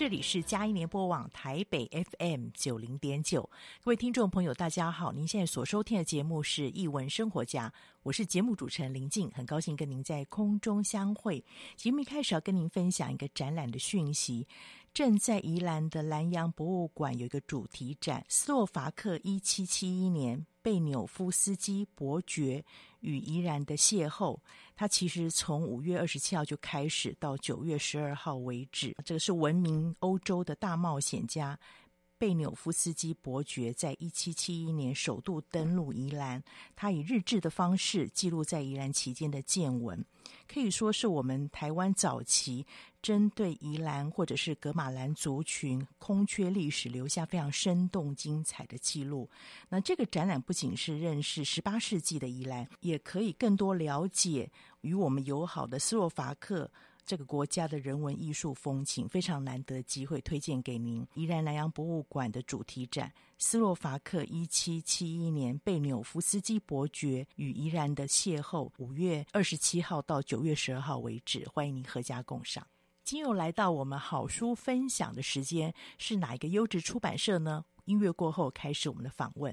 这里是嘉音联播网台北 FM 九零点九，各位听众朋友，大家好！您现在所收听的节目是《艺文生活家》，我是节目主持人林静，很高兴跟您在空中相会。节目一开始要跟您分享一个展览的讯息，正在宜兰的兰阳博物馆有一个主题展——斯洛伐克一七七一年。贝纽夫斯基伯爵与宜兰的邂逅，它其实从五月二十七号就开始，到九月十二号为止。这个是闻名欧洲的大冒险家。贝纽夫斯基伯爵在一七七一年首度登陆宜兰，他以日志的方式记录在宜兰期间的见闻，可以说是我们台湾早期针对宜兰或者是格玛兰族群空缺历史留下非常生动精彩的记录。那这个展览不仅是认识十八世纪的宜兰，也可以更多了解与我们友好的斯洛伐克。这个国家的人文艺术风情非常难得机会，推荐给您。宜兰南洋博物馆的主题展《斯洛伐克一七七一年贝纽夫斯基伯爵与宜兰的邂逅》，五月二十七号到九月十二号为止，欢迎您阖家共赏。今又来到我们好书分享的时间，是哪一个优质出版社呢？音乐过后开始我们的访问。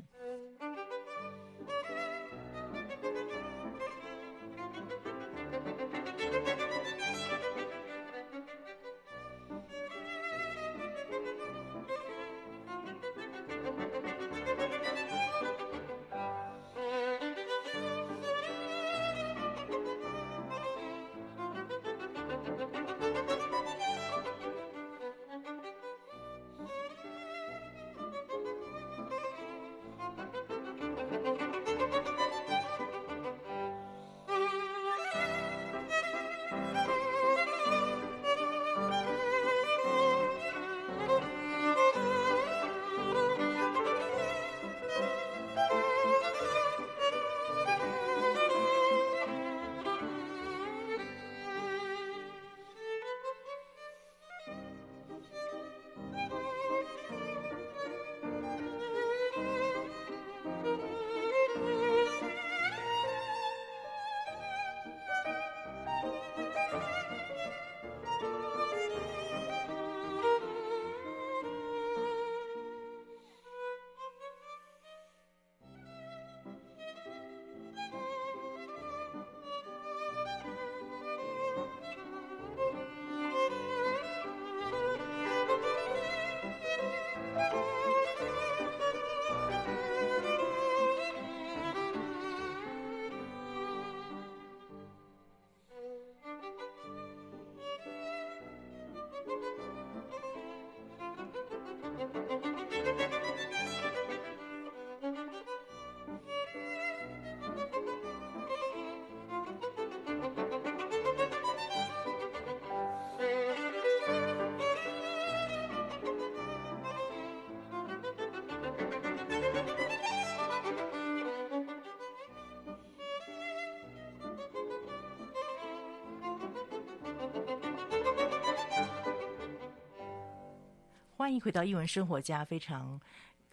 欢迎回到一文生活家，非常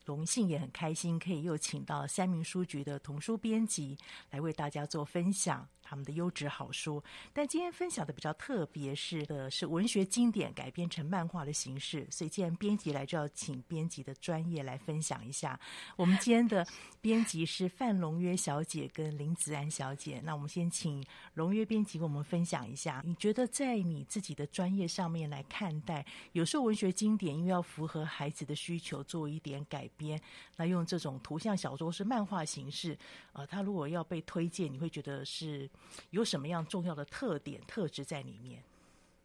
荣幸也很开心，可以又请到三明书局的童书编辑来为大家做分享。我们的优质好书。但今天分享的比较特别是的是文学经典改编成漫画的形式，所以既然编辑来，就要请编辑的专业来分享一下。我们今天的编辑是范龙约小姐跟林子安小姐，那我们先请龙约编辑跟我们分享一下，你觉得在你自己的专业上面来看待，有时候文学经典因为要符合孩子的需求，做一点改编，那用这种图像小说是漫画形式，呃，它如果要被推荐，你会觉得是有什么样重要的特点特质在里面？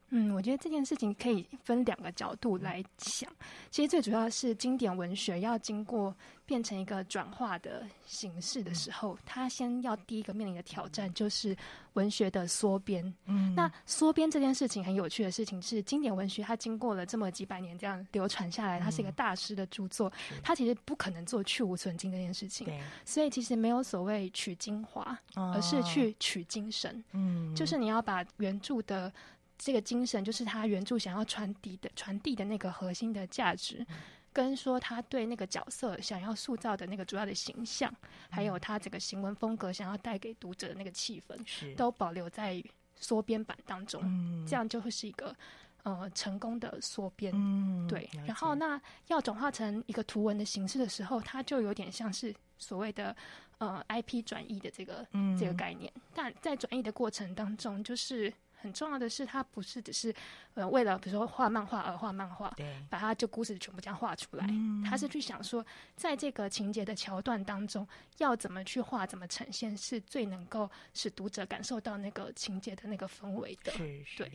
嗯，我觉得这件事情可以分两个角度来想。其实最主要是经典文学要经过变成一个转化的形式的时候，它先要第一个面临的挑战就是文学的缩编。嗯，那缩编这件事情很有趣的事情是，经典文学它经过了这么几百年这样流传下来，它是一个大师的著作，它其实不可能做去无存菁这件事情。对，所以其实没有所谓取精华，而是去取精神。嗯，就是你要把原著的。这个精神就是他原著想要传递的、传递的那个核心的价值，嗯、跟说他对那个角色想要塑造的那个主要的形象，嗯、还有他这个行文风格想要带给读者的那个气氛，是都保留在缩编版当中。嗯、这样就会是一个呃成功的缩编。嗯、对。然后那要转化成一个图文的形式的时候，它就有点像是所谓的呃 IP 转译的这个、嗯、这个概念。但在转译的过程当中，就是。很重要的是，它不是只是呃为了比如说画漫画而画漫画，对，把它就故事全部这样画出来。嗯，他是去想说，在这个情节的桥段当中，要怎么去画，怎么呈现，是最能够使读者感受到那个情节的那个氛围的。是是。对，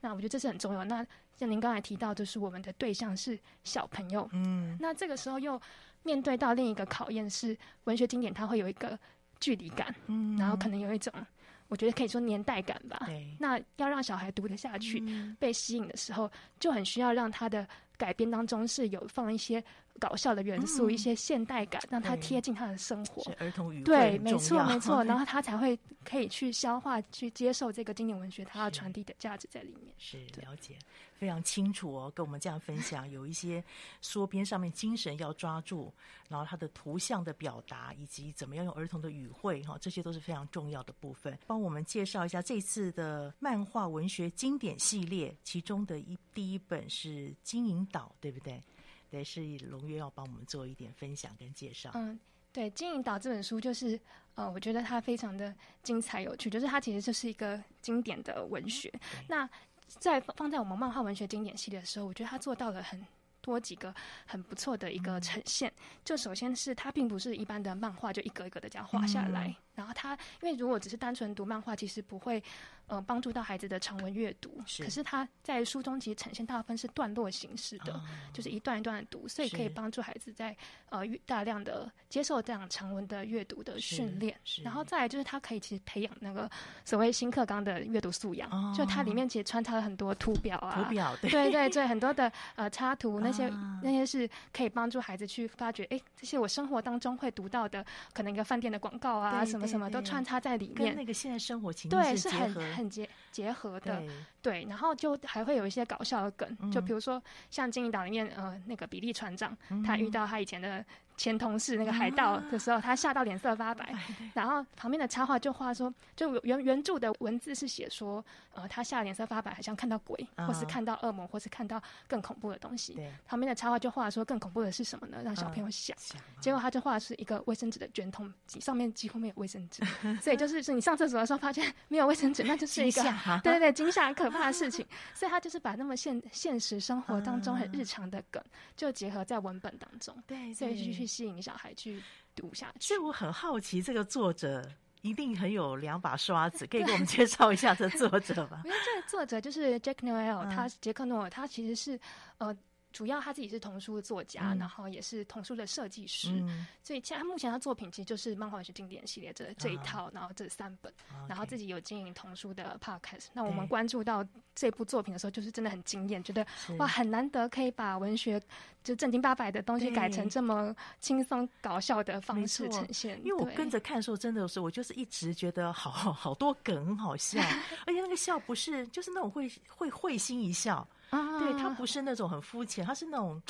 那我觉得这是很重要。那像您刚才提到，就是我们的对象是小朋友。嗯，那这个时候又面对到另一个考验是文学经典，它会有一个距离感，嗯，然后可能有一种。我觉得可以说年代感吧。对。那要让小孩读得下去、嗯、被吸引的时候，就很需要让他的改编当中是有放一些搞笑的元素，嗯、一些现代感，让他贴近他的生活。是儿童语对，没错没错。然后他才会可以去消化、去接受这个经典文学它要传递的价值在里面。是了解。非常清楚哦，跟我们这样分享，有一些缩编上面精神要抓住，然后它的图像的表达，以及怎么样用儿童的语汇，哈，这些都是非常重要的部分。帮我们介绍一下这次的漫画文学经典系列，其中的一第一本是《金银岛》，对不对？对，是龙月要帮我们做一点分享跟介绍。嗯，对，《金银岛》这本书就是，呃，我觉得它非常的精彩有趣，就是它其实就是一个经典的文学。那在放在我们漫画文学经典系列的时候，我觉得他做到了很多几个很不错的一个呈现。就首先是它并不是一般的漫画，就一格一格的这样画下来。然后他因为如果只是单纯读漫画，其实不会。呃，帮助到孩子的长文阅读，是可是他在书中其实呈现大部分是段落形式的，哦、就是一段一段的读，所以可以帮助孩子在呃大量的接受这样长文的阅读的训练。然后再来就是他可以其实培养那个所谓新课纲的阅读素养，哦、就它里面其实穿插了很多图表啊，图表对对对，对很多的呃插图那些、啊、那些是可以帮助孩子去发掘，哎，这些我生活当中会读到的，可能一个饭店的广告啊，什么什么都穿插在里面，跟那个现在生活情对是很。很结结合的，对，对，然后就还会有一些搞笑的梗，嗯、就比如说像《金银岛》里面，呃，那个比利船长，嗯、他遇到他以前的。前同事那个海盗的时候，他吓到脸色发白，然后旁边的插画就画说，就原原著的文字是写说，呃，他吓脸色发白，好像看到鬼，或是看到恶魔，或是看到更恐怖的东西。旁边的插画就画说，更恐怖的是什么呢？让小朋友想。结果他就画的是一个卫生纸的卷筒，上面几乎没有卫生纸，所以就是是你上厕所的时候发现没有卫生纸，那就 是一个对对对惊吓很可怕的事情。所以他就是把那么现现实生活当中很日常的梗，就结合在文本当中。对，所以继续。吸引小孩去读下去，所以我很好奇，这个作者一定很有两把刷子，可以给我们介绍一下这作者吧？因为这个作者就是 Jack Noel，他杰克诺尔，他其实是呃。主要他自己是童书的作家，嗯、然后也是童书的设计师，嗯、所以现在他目前他作品其实就是漫画文学经典系列这这一套，啊、然后这三本，啊、然后自己有经营童书的 podcast。那我们关注到这部作品的时候，就是真的很惊艳，觉得哇，很难得可以把文学就正经八百的东西改成这么轻松搞笑的方式呈现。因为我跟着看的时候，真的是我就是一直觉得好 好多梗很好笑，而且那个笑不是就是那种会会会心一笑。啊，对，他不是那种很肤浅，他是那种，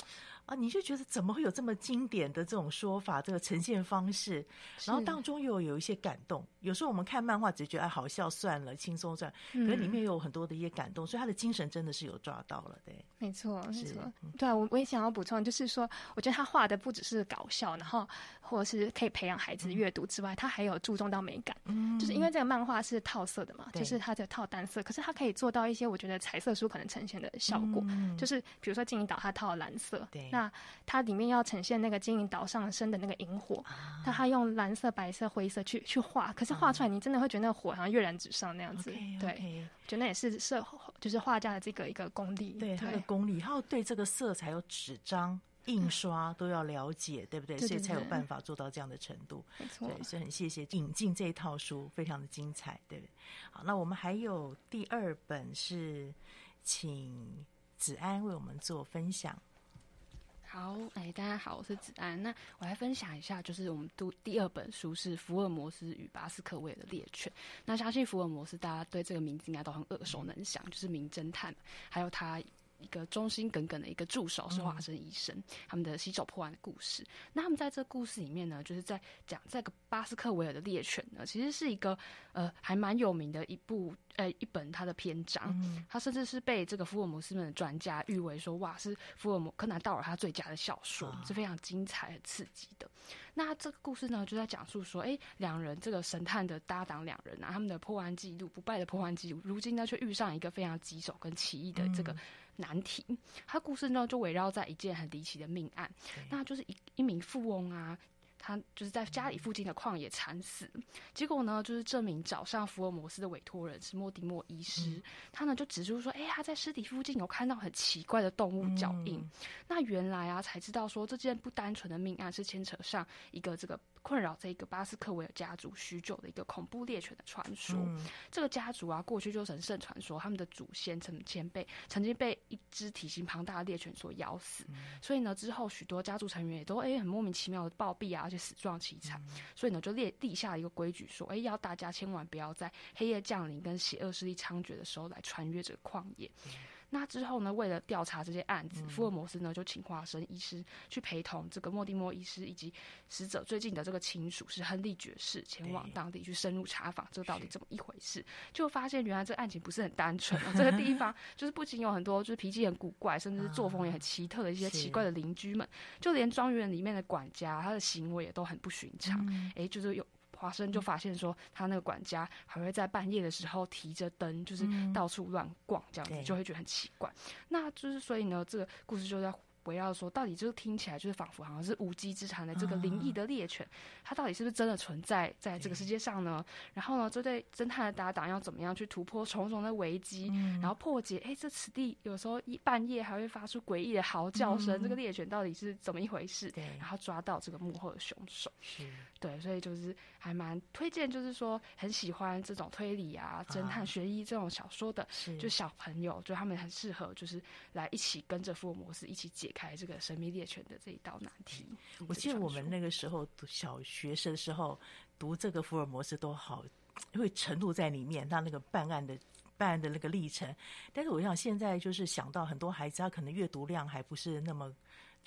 啊，你就觉得怎么会有这么经典的这种说法，这个呈现方式，然后当中又有一些感动。有时候我们看漫画只觉得哎好笑算了，轻松算。了，可是里面又有很多的一些感动，所以他的精神真的是有抓到了，对，没错，没错，对啊，我我也想要补充，就是说，我觉得他画的不只是搞笑，然后或者是可以培养孩子阅读之外，他还有注重到美感，嗯，就是因为这个漫画是套色的嘛，就是它的套单色，可是它可以做到一些我觉得彩色书可能呈现的效果，嗯。就是比如说金银岛它套蓝色，对。那它里面要呈现那个金银岛上升的那个萤火，那它用蓝色、白色、灰色去去画，可是画出来你真的会觉得那个火好像跃然纸上那样子。Okay, okay. 对，觉得那也是设就是画家的这个一个功力，对，对他的功力，还有对这个色彩、有纸张、印刷都要了解，对不对？对对对，所以才有办法做到这样的程度。没错，对，所以很谢谢引进这一套书，非常的精彩，对不对？好，那我们还有第二本是请子安为我们做分享。好，哎，大家好，我是子安。那我来分享一下，就是我们读第二本书是《福尔摩斯与巴斯克维尔的猎犬》。那相信福尔摩斯，大家对这个名字应该都很耳熟能详，就是名侦探，还有他。一个忠心耿耿的一个助手是华生医生，嗯、他们的洗手破案的故事。那他们在这故事里面呢，就是在讲这个巴斯克维尔的猎犬呢，其实是一个呃还蛮有名的一部呃一本他的篇章，嗯、他甚至是被这个福尔摩斯们的专家誉为说哇是福尔摩柯南道尔他最佳的小说，是非常精彩和刺激的。那这个故事呢，就在讲述说，哎，两人这个神探的搭档两人啊，他们的破案记录不败的破案记录，如今呢却遇上一个非常棘手跟奇异的这个。嗯难题，他故事呢就围绕在一件很离奇的命案，那就是一一名富翁啊。他就是在家里附近的旷野惨死，结果呢，就是这名找上福尔摩斯的委托人是莫迪莫医师，嗯、他呢就指出说，哎、欸，他在尸体附近有看到很奇怪的动物脚印。嗯、那原来啊，才知道说这件不单纯的命案是牵扯上一个这个困扰这个巴斯克维尔家族许久的一个恐怖猎犬的传说。嗯、这个家族啊，过去就神圣传说，他们的祖先曾前辈曾经被一只体型庞大的猎犬所咬死，嗯、所以呢，之后许多家族成员也都哎、欸、很莫名其妙的暴毙啊。而且死状凄惨，嗯、所以呢，就列立下一个规矩，说，哎，要大家千万不要在黑夜降临跟邪恶势力猖獗的时候来穿越这个旷野。嗯那之后呢，为了调查这些案子，嗯、福尔摩斯呢就请华生医师去陪同这个莫蒂莫医师以及死者最近的这个亲属是亨利爵士前往当地去深入查访，这到底怎么一回事？就发现原来这个案情不是很单纯，这个地方 就是不仅有很多就是脾气很古怪，甚至是作风也很奇特的一些奇怪的邻居们，是就连庄园里面的管家，他的行为也都很不寻常。哎、嗯，就是有。华生就发现说，他那个管家还会在半夜的时候提着灯，就是到处乱逛，这样子就会觉得很奇怪。那就是所以呢，这个故事就在。围绕说，到底就是听起来就是仿佛好像是无稽之谈的这个灵异的猎犬，它到底是不是真的存在在这个世界上呢？然后呢，这对侦探的搭档要怎么样去突破重重的危机，然后破解？哎，这此地有时候一半夜还会发出诡异的嚎叫声，这个猎犬到底是怎么一回事？对，然后抓到这个幕后的凶手。是，对，所以就是还蛮推荐，就是说很喜欢这种推理啊、侦探悬疑这种小说的，就小朋友，就他们很适合，就是来一起跟着福尔摩斯一起解开这个神秘猎犬的这一道难题。我记得我们那个时候读小学生的时候读这个福尔摩斯都好，会沉入在里面，他那个办案的办案的那个历程。但是我想现在就是想到很多孩子，他可能阅读量还不是那么。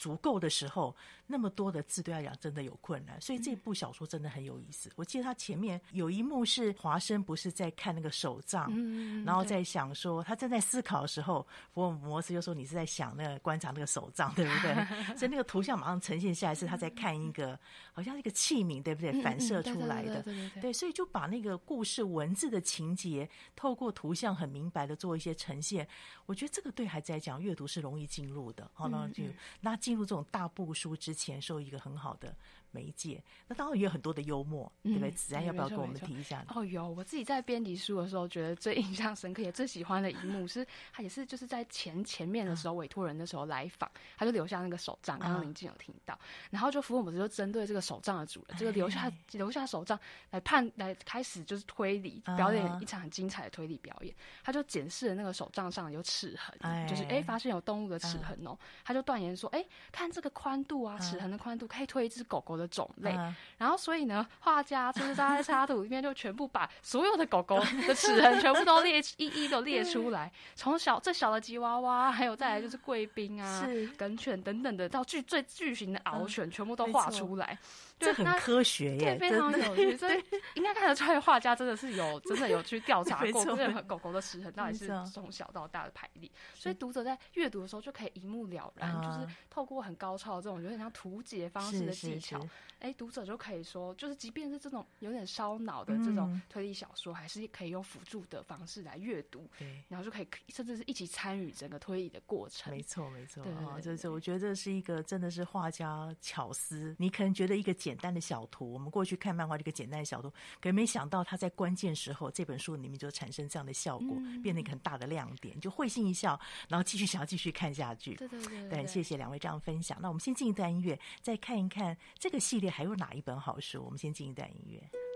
足够的时候，那么多的字对他讲真的有困难，所以这部小说真的很有意思。嗯、我记得他前面有一幕是华生不是在看那个手账，嗯、然后在想说他正在思考的时候，福尔摩斯就说你是在想那个观察那个手账，对不对？所以那个图像马上呈现下来是他在看一个好像一个器皿，对不对？反射出来的，对，所以就把那个故事文字的情节透过图像很明白的做一些呈现。我觉得这个对孩子来讲阅读是容易进入的，好，那就那。进入这种大部书之前，受一个很好的媒介，那当然也有很多的幽默，嗯、对不对？子安要不要跟我们提一下？哦，有，我自己在编辑书的时候，觉得最印象深刻也最喜欢的一幕是，他也是就是在前前面的时候，委托人的时候来访，他就留下那个手账，刚刚林静有听到，然后就福尔摩斯就针对这个手账的主人，这个留下留下手账来判来开始就是推理，表演一场很精彩的推理表演。他就检视了那个手账上有齿痕，就是哎发现有动物的齿痕哦，他就断言说，哎。看这个宽度啊，齿痕的宽度可以推一只狗狗的种类。嗯、然后所以呢，画家就是在插图里面就全部把所有的狗狗 的齿痕全部都列一一都列出来，从小最小的吉娃娃，还有再来就是贵宾啊、梗犬等等的，到巨最巨型的獒犬，全部都画出来。这很科学耶，对，非常有趣。所以应该看得出来，画家真的是有真的有去调查 过任何狗狗的食痕到底是从小到大的排列。所以读者在阅读的时候就可以一目了然，就是透过很高超的这种有点像图解方式的技巧，哎，读者就可以说，就是即便是这种有点烧脑的这种推理小说，还是可以用辅助的方式来阅读，然后就可以甚至是一起参与整个推理的过程。没错，没错。啊，这是我觉得这是一个真的是画家巧思。你可能觉得一个简简单的小图，我们过去看漫画这个简单的小图，可是没想到他在关键时候，这本书里面就产生这样的效果，嗯、变成一个很大的亮点，就会心一笑，然后继续想要继续看下去。对对对，对，对，谢谢两位这样分享。那我们先进一段音乐，再看一看这个系列还有哪一本好书。我们先进一段音乐。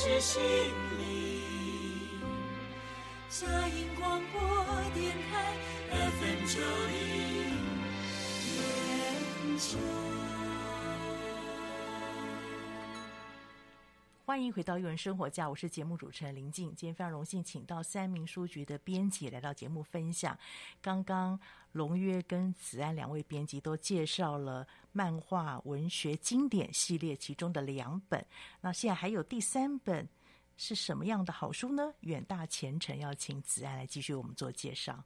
是心。欢迎回到艺文生活家，我是节目主持人林静。今天非常荣幸，请到三民书局的编辑来到节目分享。刚刚龙约跟子安两位编辑都介绍了漫画文学经典系列其中的两本，那现在还有第三本是什么样的好书呢？远大前程，要请子安来继续为我们做介绍。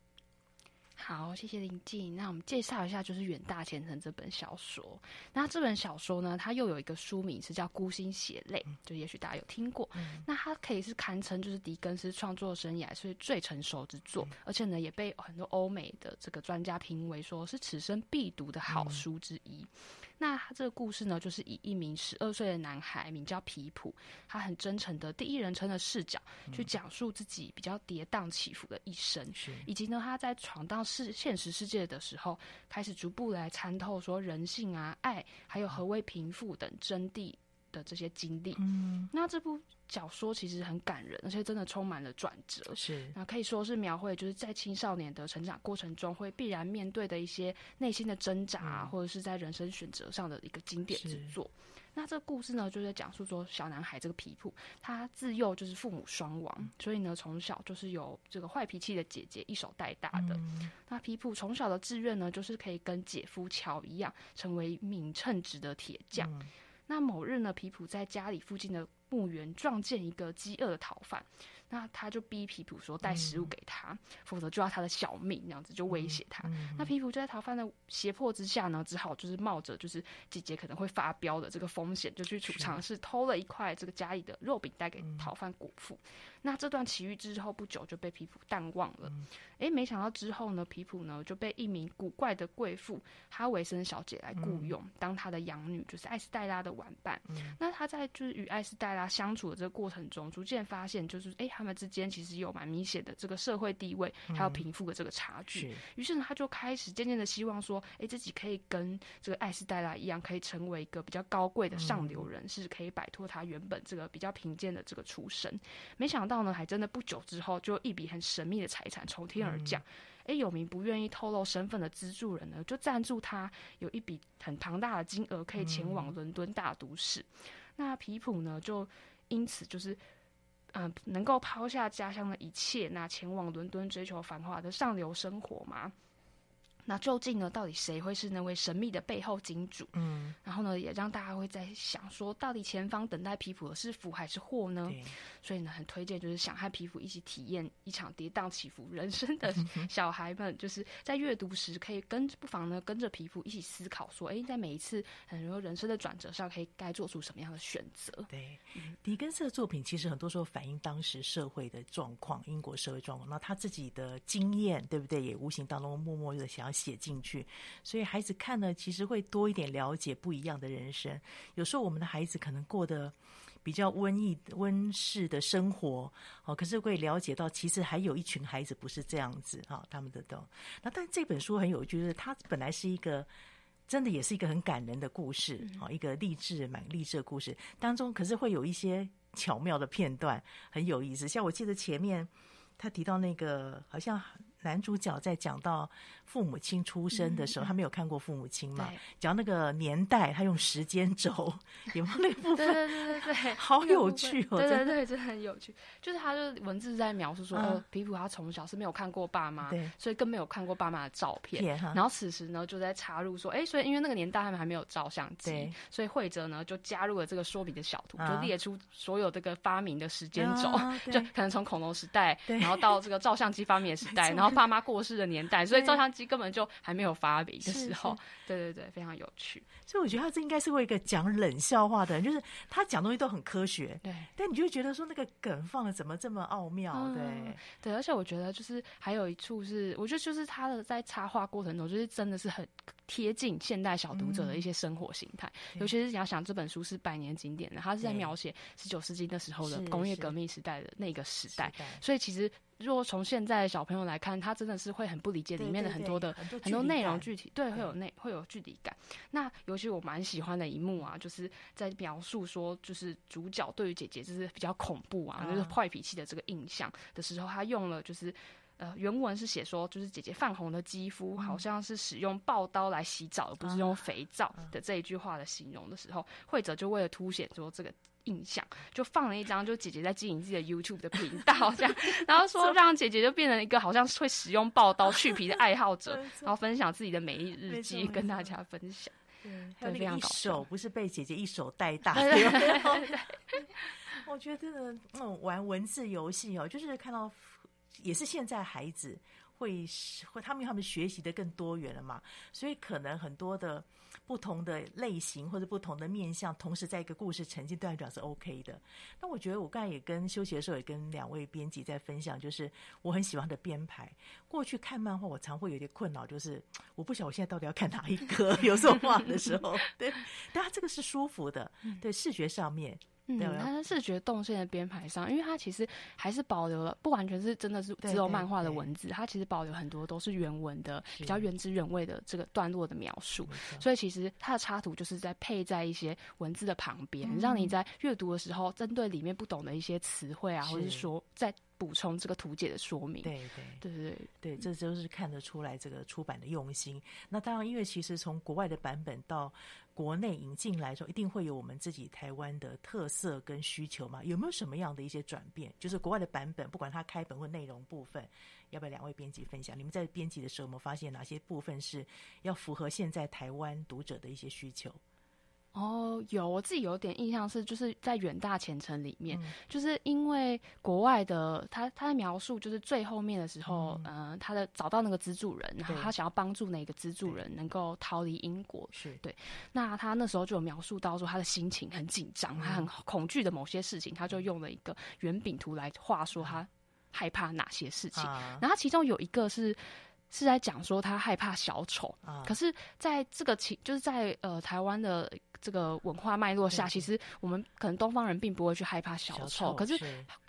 好，谢谢林静。那我们介绍一下，就是《远大前程》这本小说。那这本小说呢，它又有一个书名是叫《孤星血泪》，就也许大家有听过。嗯、那它可以是堪称就是狄更斯创作生涯是最成熟之作，嗯、而且呢，也被很多欧美的这个专家评为说是此生必读的好书之一。嗯那他这个故事呢，就是以一名十二岁的男孩，名叫皮普，他很真诚的第一人称的视角，去讲述自己比较跌宕起伏的一生，以及呢，他在闯荡世现实世界的时候，开始逐步来参透说人性啊、爱，还有何为贫富等真谛的这些经历。嗯，那这部。小说其实很感人，而且真的充满了转折。是，那可以说是描绘就是在青少年的成长过程中会必然面对的一些内心的挣扎，嗯、或者是在人生选择上的一个经典之作。那这个故事呢，就在讲述说小男孩这个皮普，他自幼就是父母双亡，嗯、所以呢，从小就是由这个坏脾气的姐姐一手带大的。嗯、那皮普从小的志愿呢，就是可以跟姐夫乔一样，成为一名称职的铁匠。嗯、那某日呢，皮普在家里附近的墓园撞见一个饥饿的逃犯，那他就逼皮普说带食物给他，嗯、否则就要他的小命，这样子就威胁他。那皮普就在逃犯的胁迫之下呢，只好就是冒着就是姐姐可能会发飙的这个风险，就去储藏室偷了一块这个家里的肉饼带给逃犯果腹。嗯那这段奇遇之后不久就被皮普淡忘了，哎、嗯，没想到之后呢，皮普呢就被一名古怪的贵妇哈维森小姐来雇佣，嗯、当她的养女，就是艾斯黛拉的玩伴。嗯、那他在就是与艾斯黛拉相处的这个过程中，逐渐发现就是哎，他们之间其实有蛮明显的这个社会地位还有贫富的这个差距。于、嗯、是，是呢，他就开始渐渐的希望说，哎，自己可以跟这个艾斯黛拉一样，可以成为一个比较高贵的上流人士，嗯、是可以摆脱他原本这个比较贫贱的这个出身。没想到。呢，还真的不久之后，就一笔很神秘的财产从天而降。哎、嗯，有名不愿意透露身份的资助人呢，就赞助他有一笔很庞大的金额，可以前往伦敦大都市。嗯、那皮普呢，就因此就是嗯、能够抛下家乡的一切，那前往伦敦追求繁华的上流生活吗？那究竟呢？到底谁会是那位神秘的背后金主？嗯，然后呢，也让大家会在想说，到底前方等待皮普的是福还是祸呢？对所以呢，很推荐就是想和皮普一起体验一场跌宕起伏人生的 小孩们，就是在阅读时可以跟不妨呢跟着皮普一起思考说，哎，在每一次很多人生的转折上，可以该做出什么样的选择？对，嗯、狄更斯的作品其实很多时候反映当时社会的状况，英国社会状况，那他自己的经验，对不对？也无形当中默默的想要。写进去，所以孩子看了其实会多一点了解不一样的人生。有时候我们的孩子可能过得比较温逸温室的生活，哦，可是会了解到其实还有一群孩子不是这样子啊，他们的都。那但这本书很有趣，就是它本来是一个真的也是一个很感人的故事啊，一个励志蛮励志的故事当中，可是会有一些巧妙的片段很有意思。像我记得前面他提到那个好像。男主角在讲到父母亲出生的时候，嗯、他没有看过父母亲嘛？对讲那个年代，他用时间轴，有没有那个部分？对对对对对，好有趣哦！对对对，真的很有趣。就是他就文字在描述说，皮普他从小是没有看过爸妈，对，所以更没有看过爸妈的照片。然后此时呢，就在插入说，哎、欸，所以因为那个年代他们还没有照相机，所以惠哲呢就加入了这个说明的小图，嗯、就列出所有这个发明的时间轴，嗯、就可能从恐龙时代，对然后到这个照相机发明的时代，然后。爸妈过世的年代，所以照相机根本就还没有发明的时候，对对对，非常有趣。所以我觉得他这应该是会一个讲冷笑话的人，就是他讲东西都很科学，对。但你就会觉得说那个梗放的怎么这么奥妙，对、嗯、对。而且我觉得就是还有一处是，我觉得就是他的在插画过程中，就是真的是很贴近现代小读者的一些生活形态。嗯、尤其是你要想这本书是百年经典的，它是在描写十九世纪那时候的工业革命时代的那个时代，所以其实。如果从现在的小朋友来看，他真的是会很不理解里面的很多的很多内容具体，对，会有内会有距离感。那尤其我蛮喜欢的一幕啊，就是在描述说，就是主角对于姐姐就是比较恐怖啊，就是坏脾气的这个印象的时候，他用了就是呃原文是写说，就是姐姐泛红的肌肤好像是使用刨刀来洗澡，而不是用肥皂的这一句话的形容的时候，绘者就为了凸显说这个。印象就放了一张，就姐姐在经营自己的 YouTube 的频道这样，然后说让姐姐就变成一个好像会使用刨刀去皮的爱好者，然后分享自己的美丽日记 跟大家分享。对，还有那个一手不是被姐姐一手带大的，我觉得那种玩文字游戏哦，就是看到也是现在孩子会会他们他们学习的更多元了嘛，所以可能很多的。不同的类型或者不同的面向，同时在一个故事呈现，对来讲是 OK 的。那我觉得我刚才也跟休息的时候，也跟两位编辑在分享，就是我很喜欢的编排。过去看漫画，我常会有点困扰，就是我不晓得我现在到底要看哪一个，有时候画的时候，对，但它这个是舒服的，对视觉上面。嗯，它的视觉动线的编排上，因为它其实还是保留了不完全是真的是只有漫画的文字，它其实保留很多都是原文的比较原汁原味的这个段落的描述，所以其实它的插图就是在配在一些文字的旁边，嗯、让你在阅读的时候针对里面不懂的一些词汇啊，或者是。说在。补充这个图解的说明，对对。对对对，这就是看得出来这个出版的用心。嗯、那当然，因为其实从国外的版本到国内引进来说，一定会有我们自己台湾的特色跟需求嘛。有没有什么样的一些转变？就是国外的版本，不管它开本或内容部分，要不要两位编辑分享？你们在编辑的时候，有没有发现哪些部分是要符合现在台湾读者的一些需求？哦，有我自己有点印象是，就是在远大前程里面，嗯、就是因为国外的他他在描述，就是最后面的时候，嗯、呃，他的找到那个资助人，然后他想要帮助那个资助人能够逃离英国，是对。那他那时候就有描述到说，他的心情很紧张，嗯、他很恐惧的某些事情，他就用了一个圆饼图来画说他害怕哪些事情，嗯、然后其中有一个是。是在讲说他害怕小丑，啊、可是在这个情，就是在呃台湾的这个文化脉络下，其实我们可能东方人并不会去害怕小丑，小丑可是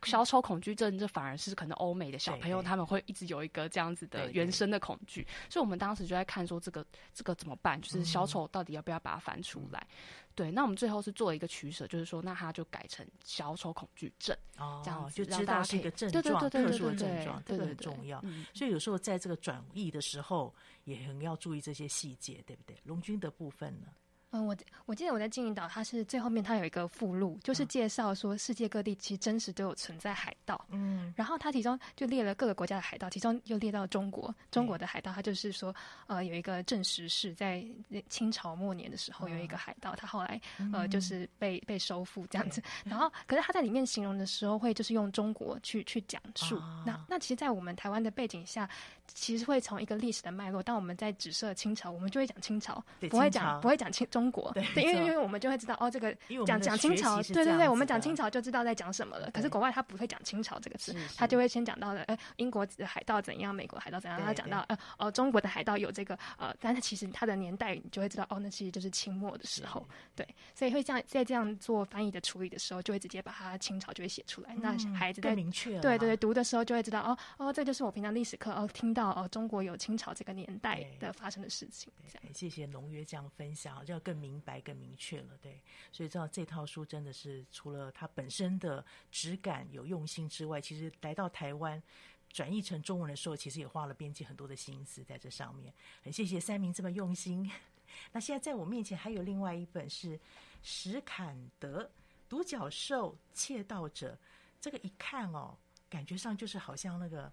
小丑恐惧症这反而是可能欧美的小朋友他们会一直有一个这样子的原生的恐惧，所以我们当时就在看说这个这个怎么办，就是小丑到底要不要把它翻出来。嗯对，那我们最后是做了一个取舍，就是说，那他就改成小丑恐惧症，哦，这样子就知道是一个症状，特殊的症状，这个很重要。所以有时候在这个转译的时候，也很要注意这些细节，对不对？龙军的部分呢？嗯，我我记得我在金银岛，它是最后面它有一个附录，就是介绍说世界各地其实真实都有存在海盗。嗯，然后它其中就列了各个国家的海盗，其中又列到中国，中国的海盗，它就是说，呃，有一个证实是在清朝末年的时候有一个海盗，他后来呃就是被被收复这样子。然后，可是他在里面形容的时候，会就是用中国去去讲述。那那其实，在我们台湾的背景下，其实会从一个历史的脉络，当我们在指涉清朝，我们就会讲清朝，不会讲不会讲清中。中国。对，因为因为我们就会知道哦，这个讲讲清朝，对对对，我们讲清朝就知道在讲什么了。可是国外他不会讲清朝这个词，他就会先讲到了，呃，英国的海盗怎样，美国海盗怎样，他讲到呃哦，中国的海盗有这个呃，但是其实他的年代你就会知道哦，那其实就是清末的时候，对，所以会这样在这样做翻译的处理的时候，就会直接把它清朝就会写出来，那孩子在明确对对对读的时候就会知道哦哦，这就是我平常历史课哦听到哦，中国有清朝这个年代的发生的事情。这样，谢谢农约这样分享，就要明白更明。确了，对，所以知道这套书真的是除了它本身的质感有用心之外，其实来到台湾转译成中文的时候，其实也花了编辑很多的心思在这上面。很谢谢三明这么用心。那现在在我面前还有另外一本是史坎德《独角兽窃盗者》，这个一看哦，感觉上就是好像那个。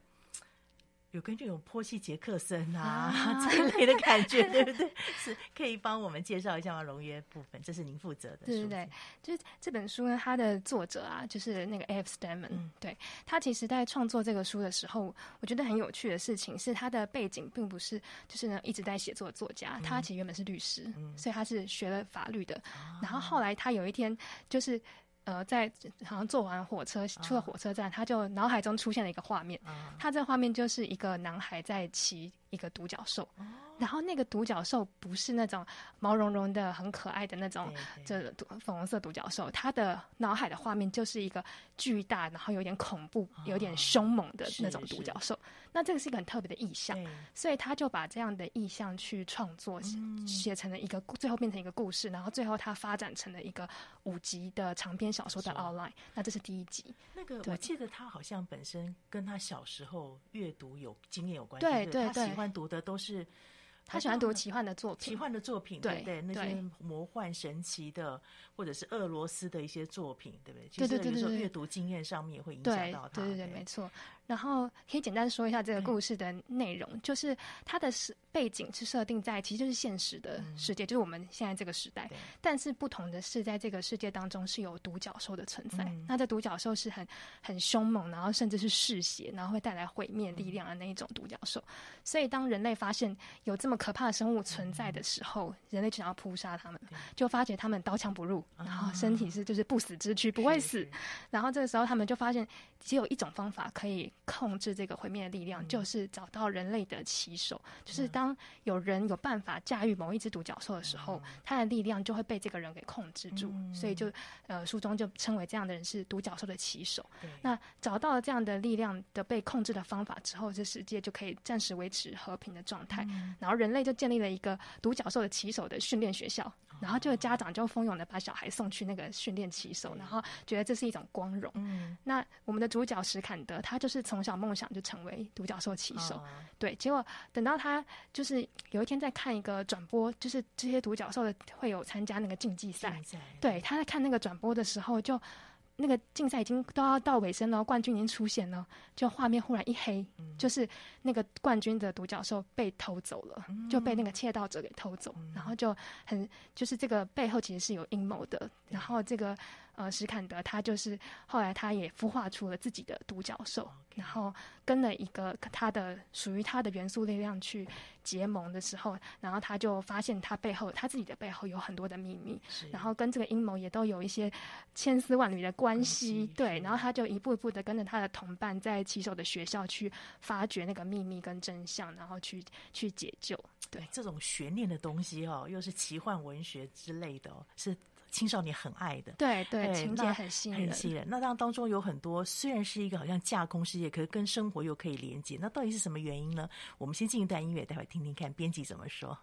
有跟这种波西·杰克森啊 这一类的感觉，对不对？是可以帮我们介绍一下吗？龙约部分，这是您负责的。对对对，就是这本书呢，它的作者啊，就是那个 A.F. Stedman、嗯。对，他其实在创作这个书的时候，我觉得很有趣的事情是，他的背景并不是就是呢一直在写作的作家，他其实原本是律师，嗯、所以他是学了法律的。嗯、然后后来他有一天就是。呃，在好像坐完火车出了火车站，他就脑海中出现了一个画面，他这画面就是一个男孩在骑一个独角兽，然后那个独角兽不是那种毛茸茸的、很可爱的那种，这粉红色独角兽，他的脑海的画面就是一个巨大，然后有点恐怖、有点凶猛的那种独角。兽。那这个是一个很特别的意象，所以他就把这样的意象去创作，写成了一个，最后变成一个故事，然后最后他发展成了一个五集的长篇小说的 outline。那这是第一集。那个我记得他好像本身跟他小时候阅读有经验有关系，对对对，他喜欢读的都是。他喜欢读奇幻的作品，奇幻的作品，对不对？那些魔幻神奇的，或者是俄罗斯的一些作品，对不对？对对对对，其实有时候阅读经验上面也会影响到他。对对对，没错。然后可以简单说一下这个故事的内容，就是它的是背景是设定在其实就是现实的世界，就是我们现在这个时代。但是不同的是，在这个世界当中是有独角兽的存在。那这独角兽是很很凶猛，然后甚至是嗜血，然后会带来毁灭力量的那一种独角兽。所以当人类发现有这么可怕的生物存在的时候，人类就想要扑杀他们，就发觉他们刀枪不入，然后身体是就是不死之躯，不会死。然后这个时候他们就发现，只有一种方法可以控制这个毁灭的力量，就是找到人类的棋手。就是当有人有办法驾驭某一只独角兽的时候，他的力量就会被这个人给控制住。所以就呃书中就称为这样的人是独角兽的棋手。那找到了这样的力量的被控制的方法之后，这世界就可以暂时维持和平的状态。然后人类就建立了一个独角兽的棋手的训练学校。然后就家长就蜂拥的把小孩送去那个训练棋手，然后觉得这是一种光荣。那我们的主角史坎德，他就是从小梦想就成为独角兽骑手，对。结果等到他就是有一天在看一个转播，就是这些独角兽的会有参加那个竞技赛，对，他在看那个转播的时候就。那个竞赛已经都要到尾声了，冠军已经出现了，就画面忽然一黑，嗯、就是那个冠军的独角兽被偷走了，嗯、就被那个窃盗者给偷走，嗯、然后就很就是这个背后其实是有阴谋的，然后这个。呃，史坎德他就是后来他也孵化出了自己的独角兽.然后跟了一个他的属于他的元素力量去结盟的时候，然后他就发现他背后他自己的背后有很多的秘密，然后跟这个阴谋也都有一些千丝万缕的关系。对，然后他就一步一步的跟着他的同伴在骑手的学校去发掘那个秘密跟真相，然后去去解救。对，这种悬念的东西哦，又是奇幻文学之类的哦，是。青少年很爱的，对对，对情节很吸引人，很吸引人。那当当中有很多，虽然是一个好像架空世界，可是跟生活又可以连接。那到底是什么原因呢？我们先进一段音乐，待会听听看编辑怎么说。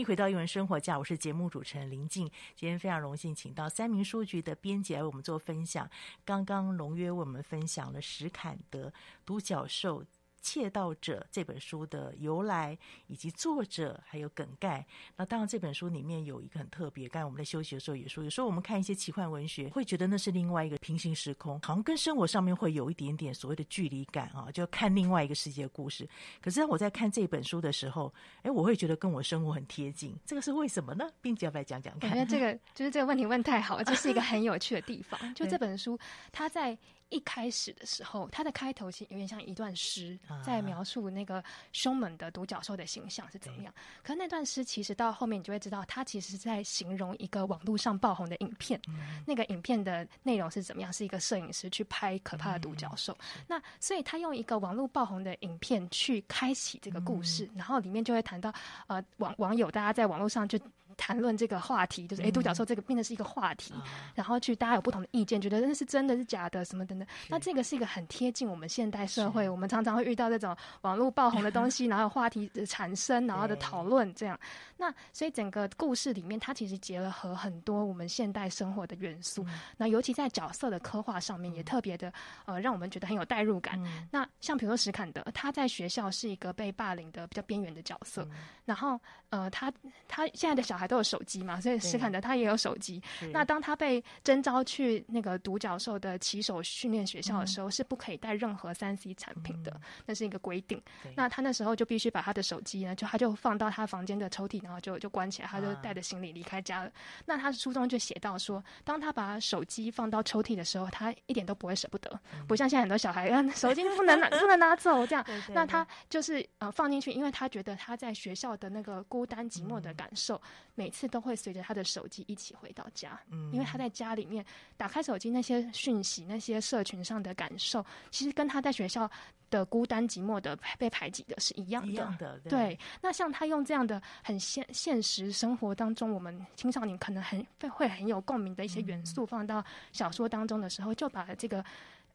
迎回到《英文生活家》，我是节目主持人林静。今天非常荣幸，请到三民书局的编辑来为我们做分享。刚刚龙约为我们分享了史坎德独角兽。窃盗者这本书的由来，以及作者还有梗概。那当然，这本书里面有一个很特别。刚才我们在休息的时候也说，有时候我们看一些奇幻文学，会觉得那是另外一个平行时空，好像跟生活上面会有一点点所谓的距离感啊，就看另外一个世界的故事。可是当我在看这本书的时候，哎，我会觉得跟我生活很贴近。这个是为什么呢？并且要不要讲讲看？我觉得这个就是这个问题问太好了，这是一个很有趣的地方。就这本书，它在。一开始的时候，它的开头其实有点像一段诗，在描述那个凶猛的独角兽的形象是怎么样。可是那段诗其实到后面你就会知道，它其实是在形容一个网络上爆红的影片。那个影片的内容是怎么样？是一个摄影师去拍可怕的独角兽。那所以他用一个网络爆红的影片去开启这个故事，然后里面就会谈到呃网网友大家在网络上就。谈论这个话题，就是哎，独角兽这个变得是一个话题，嗯、然后去大家有不同的意见，觉得那是真的是假的，什么等等。那这个是一个很贴近我们现代社会，我们常常会遇到这种网络爆红的东西，然后话题的产生，然后的讨论这样。那所以整个故事里面，它其实结合很多我们现代生活的元素。嗯、那尤其在角色的刻画上面，也特别的呃，让我们觉得很有代入感。嗯、那像比如说史坎德，他在学校是一个被霸凌的比较边缘的角色，嗯、然后呃，他他现在的小孩。都有手机嘛，所以史坎德他也有手机。那当他被征召去那个独角兽的骑手训练学校的时候，嗯、是不可以带任何三 C 产品的，嗯、那是一个规定。那他那时候就必须把他的手机呢，就他就放到他房间的抽屉，然后就就关起来，他就带着行李离开家了。啊、那他书中就写到说，当他把手机放到抽屉的时候，他一点都不会舍不得，嗯、不像现在很多小孩，手机不能拿 不能拿走这样。对对对，那他就是呃放进去，因为他觉得他在学校的那个孤单寂寞的感受。嗯每次都会随着他的手机一起回到家，嗯，因为他在家里面打开手机，那些讯息、那些社群上的感受，其实跟他在学校的孤单寂寞的被排挤的是一样的。一样的，对。对，那像他用这样的很现现实生活当中，我们青少年可能很会很有共鸣的一些元素，放到小说当中的时候，就把这个。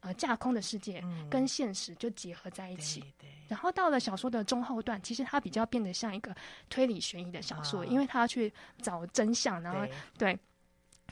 呃，架空的世界跟现实就结合在一起，嗯、然后到了小说的中后段，其实它比较变得像一个推理悬疑的小说，啊、因为它要去找真相，然后对，对。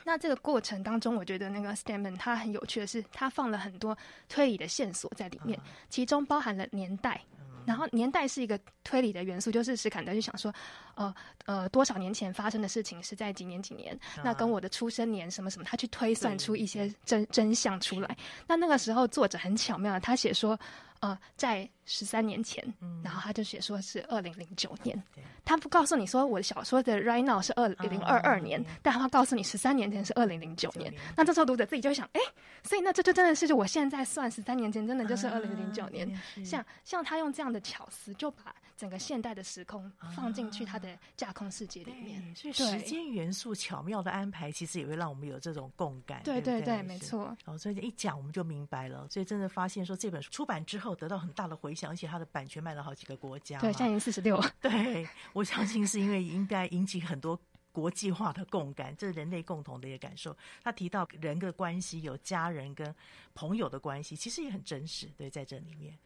那这个过程当中，我觉得那个 Steinman 他很有趣的是，他放了很多推理的线索在里面，啊、其中包含了年代。然后年代是一个推理的元素，就是史坎德就想说，呃呃，多少年前发生的事情是在几年几年，那跟我的出生年什么什么，他去推算出一些真真相出来。那那个时候作者很巧妙，他写说。呃，在十三年前，嗯、然后他就写说是二零零九年，对他不告诉你说我的小说的 right now 是二零二二年，嗯、但他告诉你十三年前是二零零九年。那这时候读者自己就会想，哎，所以那这就真的是就我现在算十三年前，真的就是二零零九年。嗯、像像他用这样的巧思，就把整个现代的时空放进去他的架空世界里面，嗯、所以时间元素巧妙的安排，其实也会让我们有这种共感。对对对，没错。哦，所以一讲我们就明白了。所以真的发现说这本书出版之后。得到很大的回响，而且它的版权卖了好几个国家。对，现在已经四十六。对，我相信是因为应该引起很多国际化的共感，这是人类共同的一个感受。他提到人的关系，有家人跟朋友的关系，其实也很真实。对，在这里面，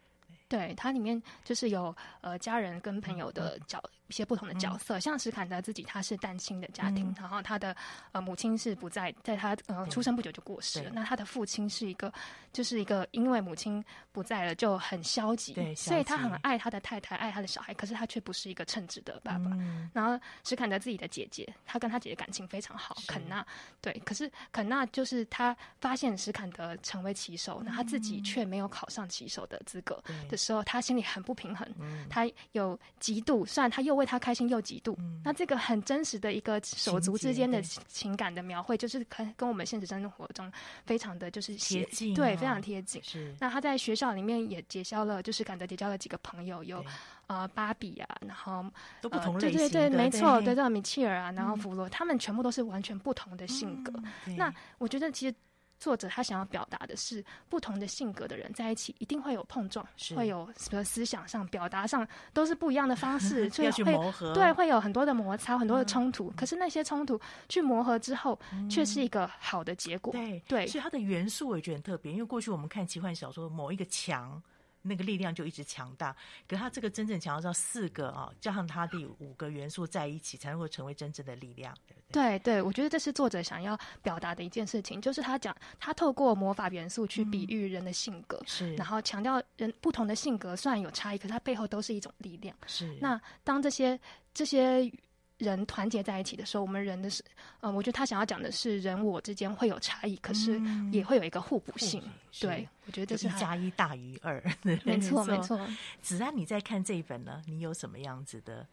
对，它里面就是有呃家人跟朋友的角。嗯一些不同的角色，嗯、像史坎德自己，他是单亲的家庭，嗯、然后他的呃母亲是不在，在他呃出生不久就过世了。那他的父亲是一个，就是一个因为母亲不在了就很消极，对，所以他很爱他的太太，爱他的小孩，可是他却不是一个称职的爸爸。嗯、然后史坎德自己的姐姐，他跟他姐姐感情非常好，肯纳，对，可是肯纳就是他发现史坎德成为棋手，那、嗯、他自己却没有考上棋手的资格的时候，他心里很不平衡，嗯、他有嫉妒，虽然他又为他开心又嫉妒，嗯、那这个很真实的一个手足之间的情感的描绘，就是跟跟我们现实生活中非常的就是贴近，对，非常贴近。是，那他在学校里面也结交了，就是感德结交了几个朋友，有对。呃芭比啊，然后都不同类型的，对对对，没错，对，这米切尔啊，然后弗洛，嗯、他们全部都是完全不同的性格。嗯、那我觉得其实。作者他想要表达的是，不同的性格的人在一起一定会有碰撞，是会有什么思想上、表达上都是不一样的方式，所以会对，会有很多的摩擦，很多的冲突。可是那些冲突去磨合之后，却是一个好的结果。对对，所以它的元素我也觉得很特别，因为过去我们看奇幻小说，某一个强。那个力量就一直强大，可是他这个真正强调到四个啊，加上他的五个元素在一起，才能够成为真正的力量，对不对？对对，我觉得这是作者想要表达的一件事情，就是他讲他透过魔法元素去比喻人的性格，是、嗯，然后强调人不同的性格虽然有差异，可是它背后都是一种力量。是，那当这些这些。人团结在一起的时候，我们人的是，嗯，我觉得他想要讲的是人我之间会有差异，可是也会有一个互补性。嗯、对，我觉得这是一加一大于二。没错，没错。子安，你在看这一本呢？你有什么样子的体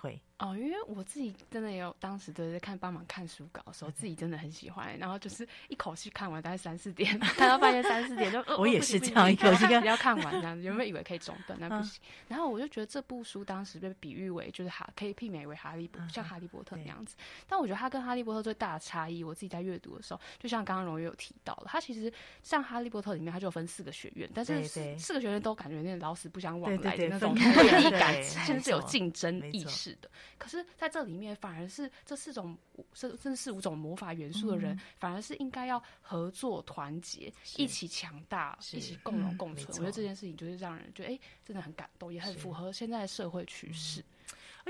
会？哦，因为我自己真的也有当时的在看帮忙看书稿的时候，自己真的很喜欢，然后就是一口气看完，大概三四点，看到半夜三四点就。我也是这样一口气 要看完这样子，有没有以为可以中断？那不行。然后我就觉得这部书当时被比喻为就是哈，可以媲美为哈利波，像哈利波特那样子。但我觉得它跟哈利波特最大的差异，我自己在阅读的时候，就像刚刚荣月有提到了，它其实像哈利波特里面，它就有分四个学院，但是四个学院都感觉有点老死不相往来的那种对立感，甚至有竞争意识的。可是在这里。面反而是这四种，这这四五种魔法元素的人，嗯、反而是应该要合作团结，一起强大，一起共荣共存。嗯、我觉得这件事情就是让人觉得，哎、欸，真的很感动，也很符合现在的社会趋势。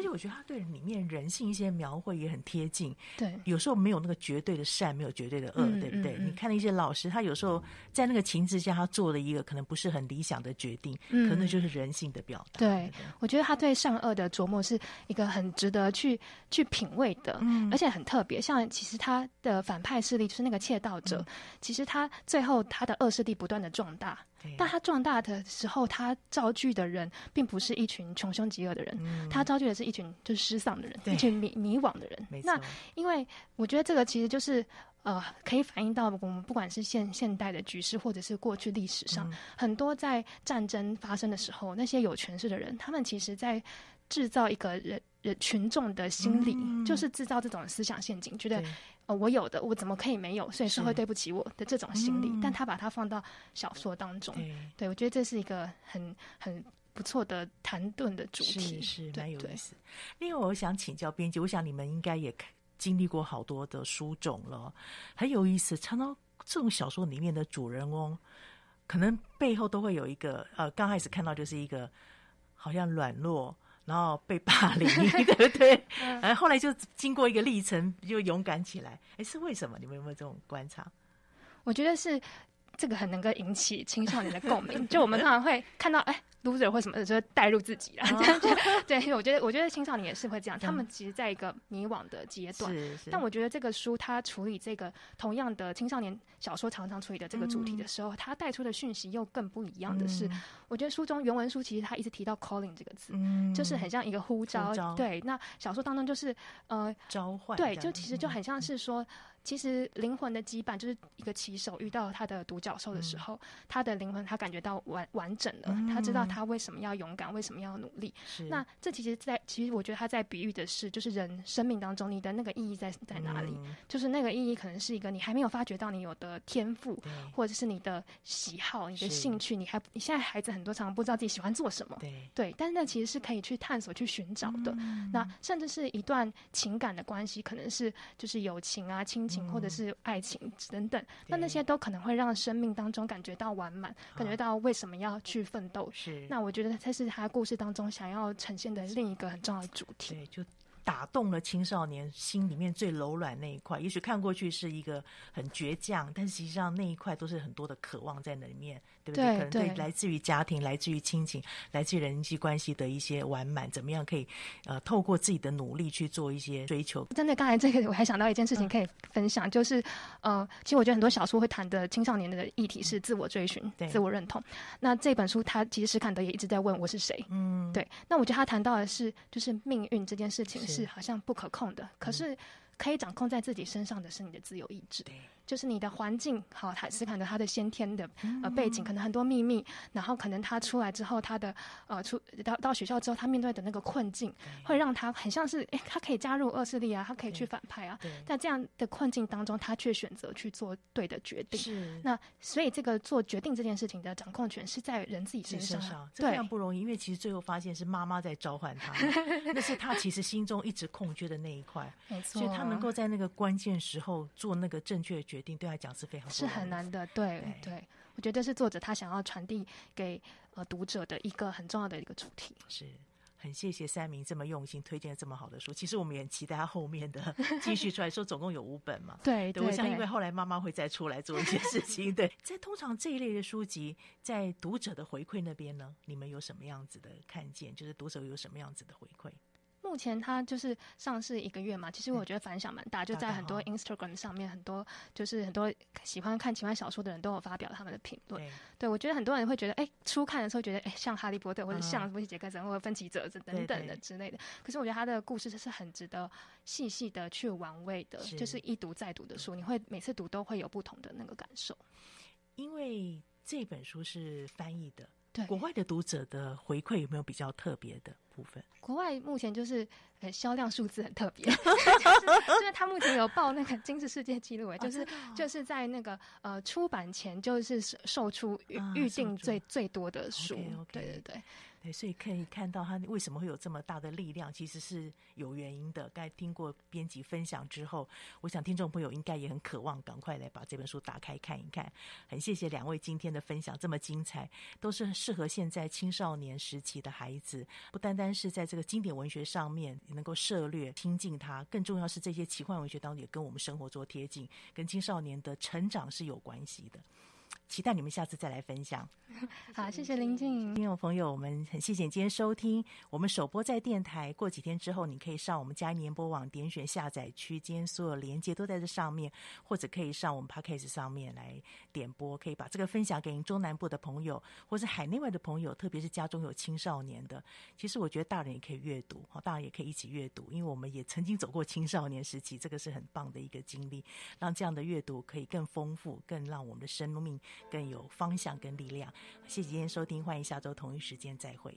而且我觉得他对里面人性一些描绘也很贴近。对，有时候没有那个绝对的善，没有绝对的恶，嗯、对不对？嗯、你看那些老师，他有时候在那个情之下，他做了一个可能不是很理想的决定，嗯、可能就是人性的表达。对，我觉得他对善恶的琢磨是一个很值得去去品味的，嗯、而且很特别。像其实他的反派势力就是那个窃盗者，嗯、其实他最后他的恶势力不断的壮大。但他壮大的时候，他造句的人并不是一群穷凶极恶的人，嗯、他造句的是一群就是失丧的人，对。一群迷迷惘的人。那因为我觉得这个其实就是呃，可以反映到我们不管是现现代的局势，或者是过去历史上，嗯、很多在战争发生的时候，那些有权势的人，他们其实在制造一个人人群众的心理，嗯、就是制造这种思想陷阱，觉得。哦，我有的，我怎么可以没有？所以社会对不起我的这种心理，嗯、但他把它放到小说当中，对，对我觉得这是一个很很不错的谈论的主题，是是蛮有意思。另外，我想请教编辑，我想你们应该也经历过好多的书种了，很有意思。常常这种小说里面的主人翁，可能背后都会有一个呃，刚开始看到就是一个好像软弱。然后被霸凌，对不对？然后后来就经过一个历程，就勇敢起来。哎，是为什么？你们有没有这种观察？我觉得是这个很能够引起青少年的共鸣。就我们通常会看到，哎。loser 或什么的，就会带入自己啦。这样子，对，我觉得，我觉得青少年也是会这样。他们其实在一个迷惘的阶段，是是。但我觉得这个书它处理这个同样的青少年小说常常处理的这个主题的时候，它带出的讯息又更不一样的是，我觉得书中原文书其实它一直提到 calling 这个字，就是很像一个呼召。对，那小说当中就是呃召唤，对，就其实就很像是说。其实灵魂的羁绊就是一个棋手遇到他的独角兽的时候，嗯、他的灵魂他感觉到完完整了，嗯、他知道他为什么要勇敢，为什么要努力。是那这其实在，在其实我觉得他在比喻的是，就是人生命当中你的那个意义在在哪里？嗯、就是那个意义可能是一个你还没有发觉到你有的天赋，或者是你的喜好、你的兴趣，你还你现在孩子很多常常不知道自己喜欢做什么，对，对，但是那其实是可以去探索、去寻找的。嗯、那甚至是一段情感的关系，可能是就是友情啊、亲。或者是爱情等等，那那些都可能会让生命当中感觉到完满，感觉到为什么要去奋斗。是，那我觉得这是他故事当中想要呈现的另一个很重要的主题。对，就打动了青少年心里面最柔软那一块。也许看过去是一个很倔强，但实际上那一块都是很多的渴望在那里面。对不对？可能对来自于家庭、来自于亲情、来自于人际关系的一些完满，怎么样可以呃透过自己的努力去做一些追求？真的，刚才这个我还想到一件事情可以分享，嗯、就是呃，其实我觉得很多小说会谈的青少年的议题是自我追寻、对自我认同。那这本书，他其实史坎德也一直在问我是谁。嗯，对。那我觉得他谈到的是，就是命运这件事情是好像不可控的，是可是可以掌控在自己身上的是你的自由意志。对。就是你的环境好，他是可能他的先天的呃背景，可能很多秘密，然后可能他出来之后，他的呃出到到学校之后，他面对的那个困境，会让他很像是哎，他可以加入恶势力啊，他可以去反派啊，在这样的困境当中，他却选择去做对的决定。是，那所以这个做决定这件事情的掌控权是在人自己身上，身上这非常不容易，因为其实最后发现是妈妈在召唤他，那是他其实心中一直空缺的那一块，没。错，所以他能够在那个关键时候做那个正确的决定，对他讲是非常是很难的。对对，对，我觉得这是作者他想要传递给呃读者的一个很重要的一个主题。是。很谢谢三明这么用心推荐这么好的书，其实我们也很期待他后面的继续出来，说总共有五本嘛。对，对，我想因为后来妈妈会再出来做一些事情。对，在通常这一类的书籍，在读者的回馈那边呢，你们有什么样子的看见？就是读者有什么样子的回馈？目前它就是上市一个月嘛，其实我觉得反响蛮大，就在很多 Instagram 上面，很多就是很多喜欢看奇幻小说的人都有发表他们的评论。对，我觉得很多人会觉得，哎、欸，初看的时候觉得，哎、欸，像哈利波特或者像波西杰克森或者分歧者等等的之类的。可是我觉得他的故事是很值得细细的去玩味的，就是一读再读的书，你会每次读都会有不同的那个感受。因为这本书是翻译的。对，国外的读者的回馈有没有比较特别的部分？国外目前就是呃销量数字很特别，就是就是他目前有报那个金氏世界纪录哎，就是、哦哦、就是在那个呃出版前就是售出预预定最最多的书，okay, okay. 对对对。对，所以可以看到他为什么会有这么大的力量，其实是有原因的。刚才听过编辑分享之后，我想听众朋友应该也很渴望赶快来把这本书打开看一看。很谢谢两位今天的分享，这么精彩，都是适合现在青少年时期的孩子。不单单是在这个经典文学上面能够涉猎亲近它，更重要是这些奇幻文学当中也跟我们生活做贴近，跟青少年的成长是有关系的。期待你们下次再来分享。好，谢谢林静。听众朋友，我们很谢谢你今天收听。我们首播在电台，过几天之后，你可以上我们嘉音联播网点选下载区，今天所有连接都在这上面，或者可以上我们 Podcast 上面来点播，可以把这个分享给您中南部的朋友，或是海内外的朋友，特别是家中有青少年的。其实我觉得大人也可以阅读，好，大人也可以一起阅读，因为我们也曾经走过青少年时期，这个是很棒的一个经历，让这样的阅读可以更丰富，更让我们的生命。更有方向跟力量。谢谢今天收听，欢迎下周同一时间再会。